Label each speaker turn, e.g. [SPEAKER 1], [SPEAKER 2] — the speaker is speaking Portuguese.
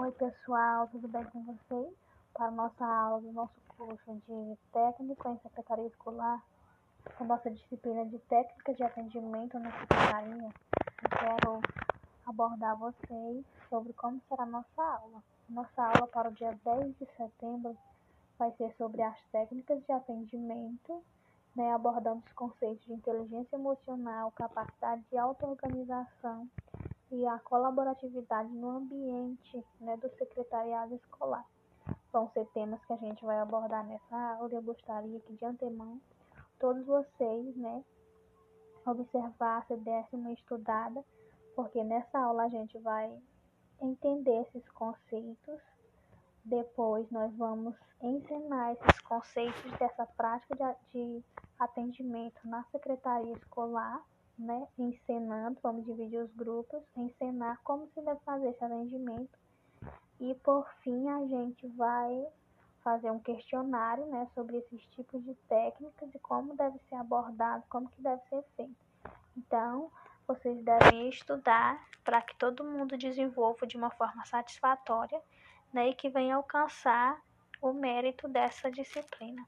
[SPEAKER 1] Oi pessoal, tudo bem com vocês? Para a nossa aula do nosso curso de técnico em secretaria escolar, a nossa disciplina de técnica de atendimento na secretaria, eu quero abordar vocês sobre como será a nossa aula. Nossa aula para o dia 10 de setembro vai ser sobre as técnicas de atendimento, né, abordando os conceitos de inteligência emocional, capacidade de auto-organização e a colaboratividade no ambiente né, do secretariado escolar. Vão ser temas que a gente vai abordar nessa aula. Eu gostaria que de antemão todos vocês né, observassem, dessem uma estudada, porque nessa aula a gente vai entender esses conceitos. Depois nós vamos ensinar esses conceitos dessa prática de, de atendimento na secretaria escolar né, ensinando, vamos dividir os grupos, ensinar como se deve fazer esse atendimento e por fim a gente vai fazer um questionário, né, sobre esses tipos de técnicas e como deve ser abordado, como que deve ser feito. Então, vocês devem estudar para que todo mundo desenvolva de uma forma satisfatória, né, e que venha alcançar o mérito dessa disciplina.